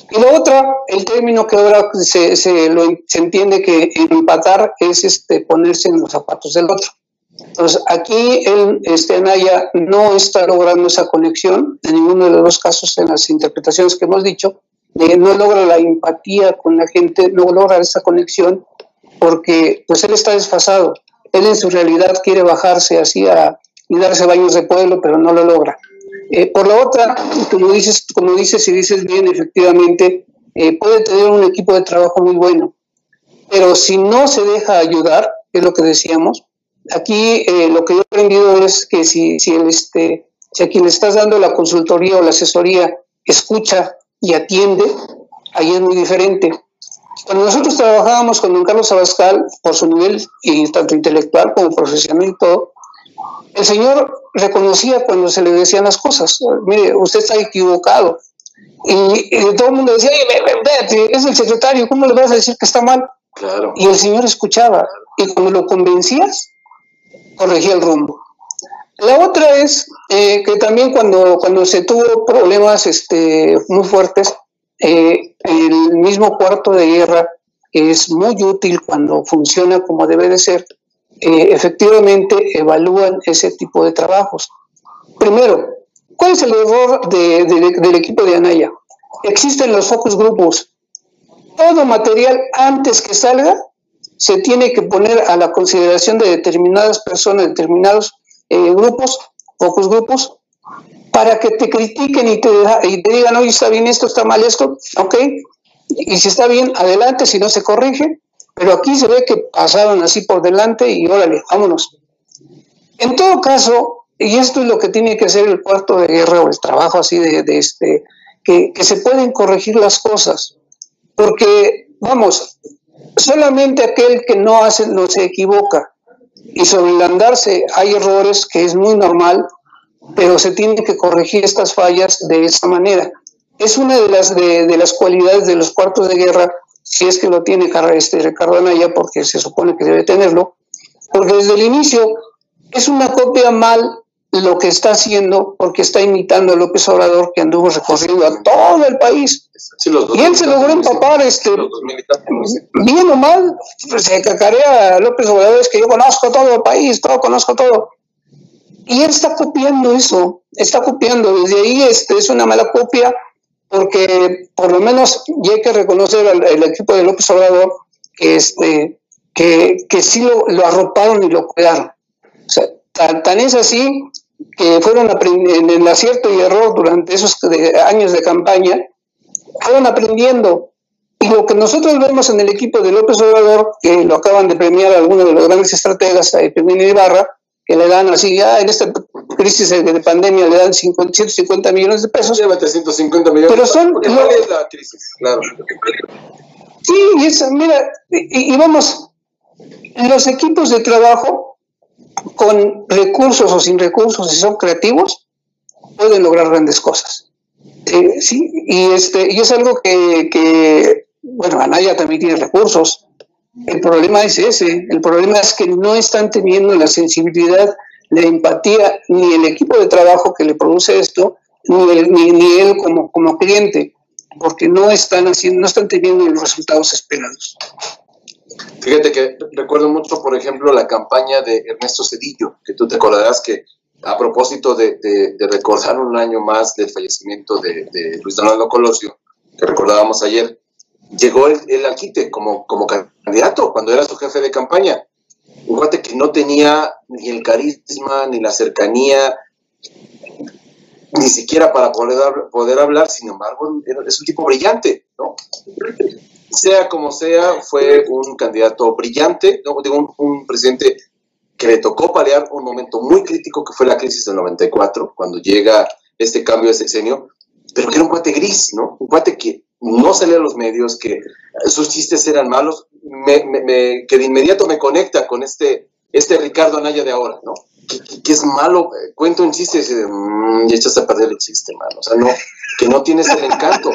Y lo otro, el término que ahora se, se, lo, se entiende que empatar es este, ponerse en los zapatos del otro. Entonces, aquí el, este, Anaya no está logrando esa conexión, en ninguno de los dos casos en las interpretaciones que hemos dicho, no logra la empatía con la gente, no logra esa conexión, porque pues él está desfasado. Él en su realidad quiere bajarse así a, y darse baños de pueblo, pero no lo logra. Eh, por la otra, como dices, como dices y dices bien, efectivamente, eh, puede tener un equipo de trabajo muy bueno, pero si no se deja ayudar, es lo que decíamos, Aquí eh, lo que yo he aprendido es que si, si, el, este, si a quien le estás dando la consultoría o la asesoría escucha y atiende, ahí es muy diferente. Cuando nosotros trabajábamos con don Carlos Abascal, por su nivel tanto intelectual como profesional y todo, el señor reconocía cuando se le decían las cosas. Mire, usted está equivocado. Y, todo el mundo decía, es el secretario, ¿cómo le vas a decir que está mal? Claro. Y el señor escuchaba. Y cuando lo convencías, corregía el rumbo. La otra es eh, que también cuando, cuando se tuvo problemas este, muy fuertes, eh, el mismo cuarto de guerra es muy útil cuando funciona como debe de ser, eh, efectivamente evalúan ese tipo de trabajos. Primero, ¿cuál es el error del equipo de Anaya? Existen los focus grupos. Todo material antes que salga se tiene que poner a la consideración de determinadas personas, determinados eh, grupos, pocos grupos, para que te critiquen y te, y te digan, oye, está bien esto, está mal esto, ok, y si está bien, adelante, si no se corrige, pero aquí se ve que pasaron así por delante y órale, vámonos. En todo caso, y esto es lo que tiene que ser el cuarto de guerra o el trabajo así de, este, que, se pueden corregir las cosas, porque, vamos, solamente aquel que no hace, no se equivoca. Y sobre el andarse hay errores que es muy normal, pero se tiene que corregir estas fallas de esta manera. Es una de las, de, las cualidades de los cuartos de guerra, si es que lo tiene este Ricardo Anaya, porque se supone que debe tenerlo, porque desde el inicio es una copia mal lo que está haciendo porque está imitando a López Obrador que anduvo recorriendo a todo el país. y él se logró empapar, este, bien o mal, se cacarea a López Obrador, es que yo conozco todo el país, todo conozco todo. Y él está copiando eso, está copiando. Desde ahí este, es una mala copia porque por lo menos ya hay que reconocer al, equipo de López Obrador que, este, que, que sí lo, lo arroparon y lo cuidaron. O sea, tan, tan es así que fueron en el acierto y error durante esos años de campaña, fueron aprendiendo. y lo que nosotros vemos en el equipo de López Obrador, que lo acaban de premiar algunos de los grandes estrategas, Epimini Ibarra, que le dan así, ya en esta crisis de, pandemia le dan 150 millones de pesos. Llévate 150 millones. Pero son... Porque no es la crisis, claro. Sí, y es, mira, y, vamos, los equipos de trabajo, con recursos o sin recursos, si son creativos, pueden lograr grandes cosas. Eh, sí, y, este, y es algo que, que, bueno, Anaya también tiene recursos, el problema es ese, el problema es que no están teniendo la sensibilidad, la empatía, ni el equipo de trabajo que le produce esto, ni, ni, él como, como cliente, porque no están, haciendo, no están teniendo los resultados esperados. Fíjate que recuerdo mucho, por ejemplo, la campaña de Ernesto Cedillo, que tú te acordarás que a propósito de, recordar un año más del fallecimiento de, de Luis Donaldo Colosio, que recordábamos ayer, llegó el, el Alquite como, como candidato cuando era su jefe de campaña. Un cuate que no tenía ni el carisma, ni la cercanía, ni siquiera para poder, hablar, sin embargo, es un tipo brillante, ¿no? Sea como sea, fue un candidato brillante, digo, un, presidente que le tocó paliar un momento muy crítico que fue la crisis del 94, cuando llega este cambio de sexenio, pero que era un cuate gris, ¿no? Un cuate que no salía a los medios, que sus chistes eran malos, que de inmediato me conecta con este, este Ricardo Anaya de ahora, ¿no? Que, es malo, cuento un chiste y, y echas a perder el chiste, mano. O sea, no, que no tienes el encanto.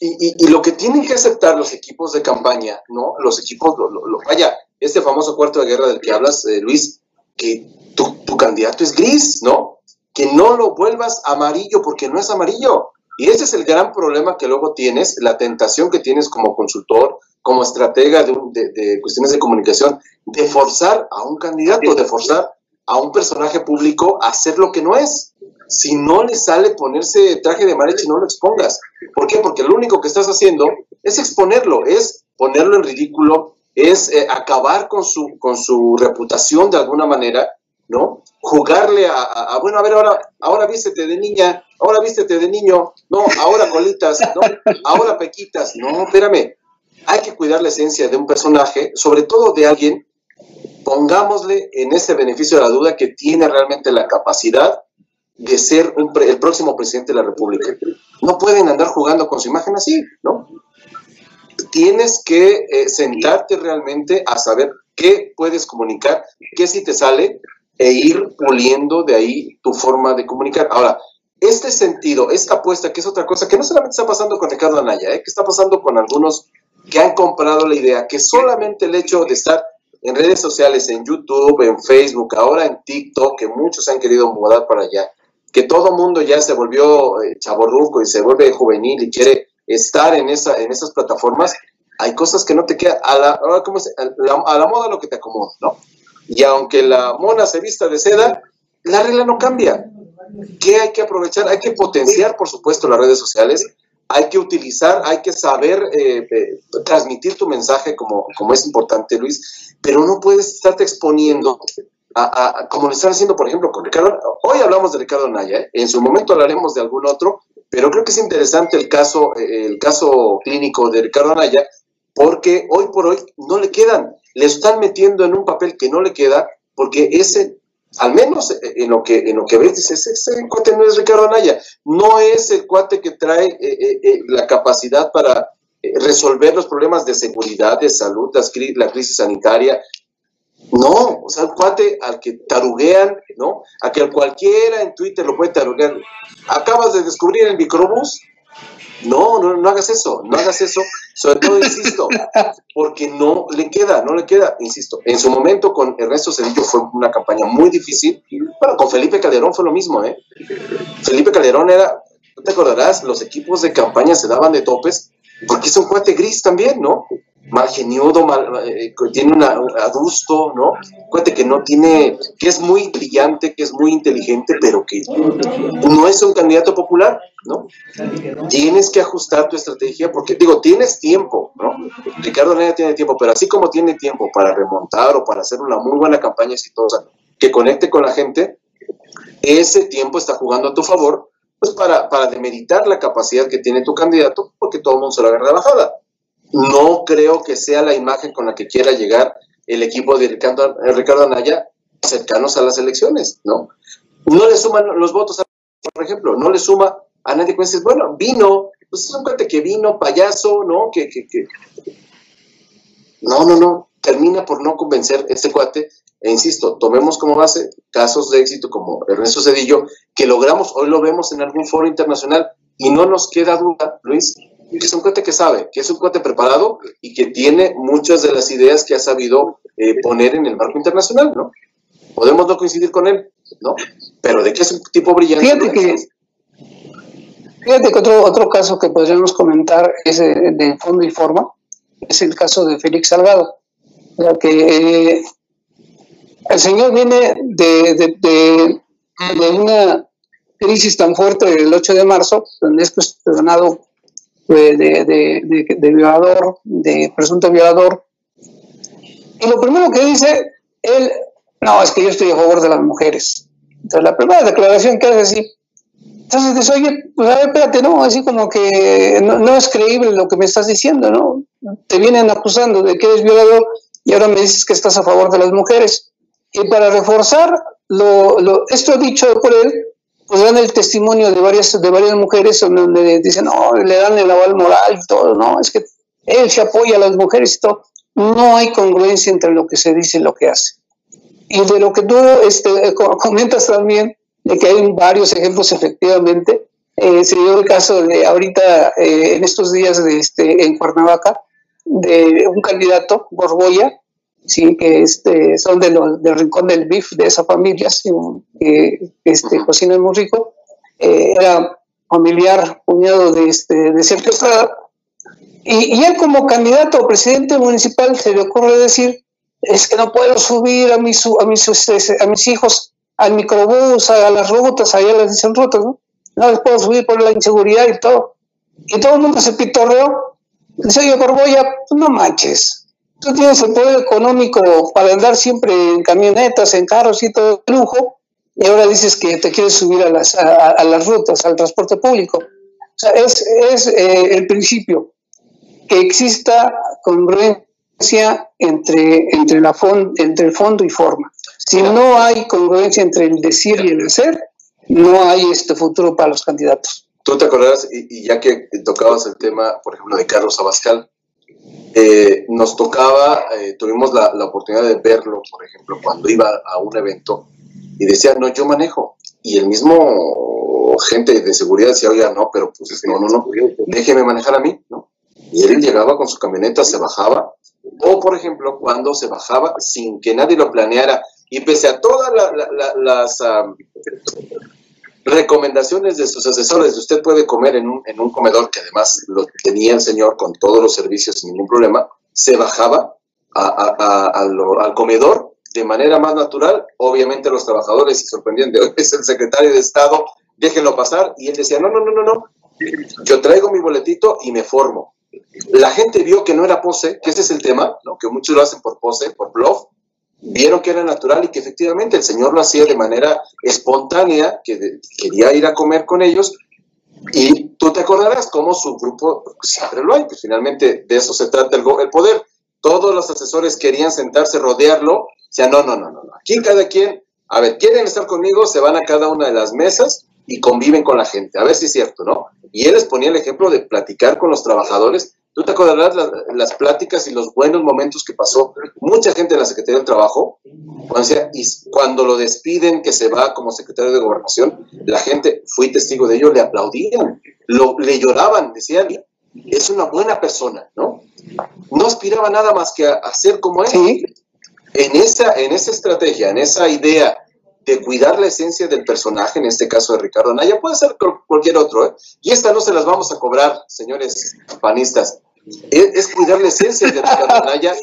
Y, y, lo que tienen que aceptar los equipos de campaña, ¿no? Los equipos, lo, vaya, este famoso cuarto de guerra del que hablas, eh, Luis, que tu, tu candidato es gris, ¿no? Que no lo vuelvas amarillo porque no es amarillo y ese es el gran problema que luego tienes, la tentación que tienes como consultor, como estratega de, cuestiones de comunicación, de forzar a un candidato, de forzar a un personaje público a hacer lo que no es. Si no le sale ponerse traje de mariachi, no lo expongas. ¿Por qué? Porque lo único que estás haciendo es exponerlo, es ponerlo en ridículo, es eh, acabar con su, con su reputación de alguna manera, ¿no? Jugarle a, bueno, a ver, ahora, ahora vístete de niña, ahora vístete de niño, no, ahora colitas, no, ahora pequitas, no, espérame. Hay que cuidar la esencia de un personaje, sobre todo de alguien, pongámosle en ese beneficio de la duda que tiene realmente la capacidad de ser el próximo presidente de la República. No pueden andar jugando con su imagen así, ¿no? Tienes que eh, sentarte realmente a saber qué puedes comunicar, qué si te sale e ir puliendo de ahí tu forma de comunicar. Ahora, este sentido, esta apuesta, que es otra cosa, que no solamente está pasando con Ricardo Anaya, ¿eh? que está pasando con algunos que han comprado la idea, que solamente el hecho de estar en redes sociales, en YouTube, en Facebook, ahora en TikTok, que muchos han querido mudar para allá, que todo mundo ya se volvió eh, chaborruco y se vuelve juvenil y quiere estar en, esa, en esas plataformas, hay cosas que no te quedan a la, a la moda lo que te acomoda, ¿no? Y aunque la mona se vista de seda, la regla no cambia. ¿Qué hay que aprovechar? Hay que potenciar, por supuesto, las redes sociales. Hay que utilizar, hay que saber eh, eh, transmitir tu mensaje como, como es importante, Luis, pero no puedes estarte exponiendo a, como lo están haciendo, por ejemplo, con Ricardo. Hoy hablamos de Ricardo Naya, ¿eh? en su momento hablaremos de algún otro, pero creo que es interesante el caso, el caso clínico de Ricardo Naya, porque hoy por hoy no le quedan, le están metiendo en un papel que no le queda, porque ese al menos en lo que en lo que ves, dices, ese cuate no es Ricardo Anaya, no es el cuate que trae eh, eh, eh, la capacidad para resolver los problemas de seguridad, de salud, la crisis sanitaria. No, o sea, el cuate al que taruguean, ¿no? A que cualquiera en Twitter lo puede taruguear. Acabas de descubrir el microbús, no, no, no hagas eso, no hagas eso. Sobre todo, insisto, porque no le queda, no le queda, insisto. En su momento con Ernesto Cedillo fue una campaña muy difícil. Bueno, con Felipe Calderón fue lo mismo, ¿eh? Felipe Calderón era, ¿no te acordarás? Los equipos de campaña se daban de topes porque es un cuate gris también, ¿no? mal geniudo, mal, eh, tiene un adusto, ¿no? Cuate que no tiene, que es muy brillante, que es muy inteligente, pero que no es un candidato popular, ¿no? Tienes que ajustar tu estrategia porque, digo, tienes tiempo, ¿no? Ricardo Naya tiene tiempo, pero así como tiene tiempo para remontar o para hacer una muy buena campaña exitosa que conecte con la gente, ese tiempo está jugando a tu favor, pues para, para demeritar la capacidad que tiene tu candidato, porque todo el mundo se lo agarra de bajada. no creo que sea la imagen con la que quiera llegar el equipo de Ricardo, Ricardo Anaya cercanos a las elecciones, ¿no? No le suman los votos, por ejemplo, no le suma a nadie que dices, bueno, vino, pues es un cuate que vino, payaso, ¿no? Que, que, que... No, no, no, termina por no convencer este cuate, e insisto, tomemos como base casos de éxito como Ernesto Cedillo, que logramos, hoy lo vemos en algún foro internacional, y no nos queda duda, Luis, que es un cuate que sabe, que es un cuate preparado y que tiene muchas de las ideas que ha sabido eh, poner en el marco internacional, ¿no? Podemos no coincidir con él, ¿no? Pero de que es un tipo brillante. Fíjate que, fíjate que otro, otro caso que podríamos comentar es de, fondo y forma, es el caso de Félix Salgado. Sea, que eh, el señor viene de, de, de, una crisis tan fuerte del 8 de marzo, donde es cuestionado de, de, de, violador, de presunto violador. Y lo primero que dice, él no, es que yo estoy a favor de las mujeres. Entonces, la primera declaración que hace así. Entonces dice, oye, pues a ver, espérate, no, así como que no, es creíble lo que me estás diciendo, ¿no? Te vienen acusando de que eres violador y ahora me dices que estás a favor de las mujeres. Y para reforzar lo, esto dicho por él, pues dan el testimonio de varias, de varias mujeres donde dicen, no, le dan el aval moral y todo, no, es que él se apoya a las mujeres y todo. No hay congruencia entre lo que se dice y lo que hace. Y de lo que tú este, comentas también, de que hay varios ejemplos efectivamente, eh, se dio el caso de ahorita, eh, en estos días de este, en Cuernavaca, de un candidato, Borboya, sí, que este, son de los, del rincón del BIF, de esa familia, que este, cocina muy rico, eh, era familiar, cuñado de, este, de Sergio Estrada, y, y, él como candidato a presidente municipal se le ocurre decir es que no puedo subir a mis, a mis, este, a mis hijos al microbús, a las rutas, allá les dicen rutas, ¿no? No les puedo subir por la inseguridad y todo. Y todo el mundo se pitorreó. Dice, oye, Borboya, no manches. Tú tienes el poder económico para andar siempre en camionetas, en carros y todo el lujo, y ahora dices que te quieres subir a las, a, las rutas, al transporte público. O sea, es, es eh, el principio. Que exista congruencia entre, entre, la entre el fondo y forma. Si no hay congruencia entre el decir y el hacer, no hay este futuro para los candidatos. Tú te acordarás, y, ya que tocabas el tema, por ejemplo, de Carlos Abascal, eh, nos tocaba, eh, tuvimos la, la, oportunidad de verlo, por ejemplo, cuando iba a un evento y decía, no, yo manejo. Y el mismo gente de seguridad decía, oiga, no, pero pues no, no, no, déjeme manejar a mí, ¿no? Y él llegaba con su camioneta, se bajaba o, por ejemplo, cuando se bajaba sin que nadie lo planeara y pese a todas las recomendaciones de sus asesores, usted puede comer en un, en un comedor que además lo tenía el señor con todos los servicios sin ningún problema, se bajaba al comedor de manera más natural. Obviamente los trabajadores se sorprendían de, es el secretario de Estado, déjenlo pasar. Y él decía, no, no, no, no, no, yo traigo mi boletito y me formo. La gente vio que no era pose, que ese es el tema, ¿no? que muchos lo hacen por pose, por bluff, vieron que era natural y que efectivamente el señor lo hacía de manera espontánea, que quería ir a comer con ellos, y tú te acordarás cómo su grupo siempre lo hay, que finalmente de eso se trata el, el poder. Todos los asesores querían sentarse, rodearlo, decían, no, no, no, no, aquí cada quien, a ver, quieren estar conmigo, se van a cada una de las mesas y conviven con la gente, a ver si es cierto, ¿no? Y él les ponía el ejemplo de platicar con los trabajadores. Tú te acordarás las, las pláticas y los buenos momentos que pasó mucha gente en la Secretaría del Trabajo, cuando, y cuando lo despiden, que se va como secretario de Gobernación, la gente, fui testigo de ello, le aplaudían, lo, le lloraban, decían, es una buena persona, ¿no? No aspiraba nada más que a, ser como él. En esa, en esa estrategia, en esa idea de cuidar la esencia del personaje, en este caso de Ricardo Naya, puede ser cualquier otro, ¿eh? y esta no se las vamos a cobrar, señores panistas. Es, cuidar la esencia de Ricardo Naya,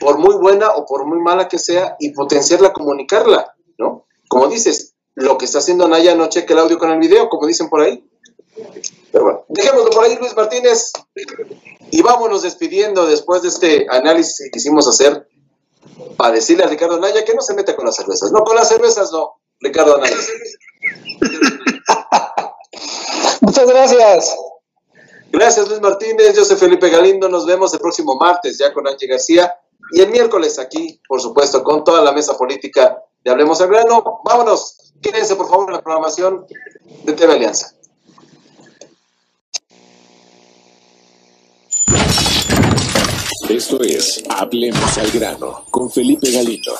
por muy buena o por muy mala que sea, y potenciarla, comunicarla, ¿no? Como dices, lo que está haciendo Naya no cheque el audio con el video, como dicen por ahí. Pero bueno, dejémoslo por ahí, Luis Martínez, y vámonos despidiendo después de este análisis que quisimos hacer para decirle a Ricardo Naya que no se meta con las cervezas. No, con las cervezas no, Ricardo Naya. Muchas gracias. Gracias Luis Martínez, yo soy Felipe Galindo, nos vemos el próximo martes ya con Angie García y el miércoles aquí, por supuesto, con toda la mesa política de Hablemos al Grano. Vámonos, quédense por favor en la programación de TV Alianza. Esto es Hablemos al Grano con Felipe Galindo.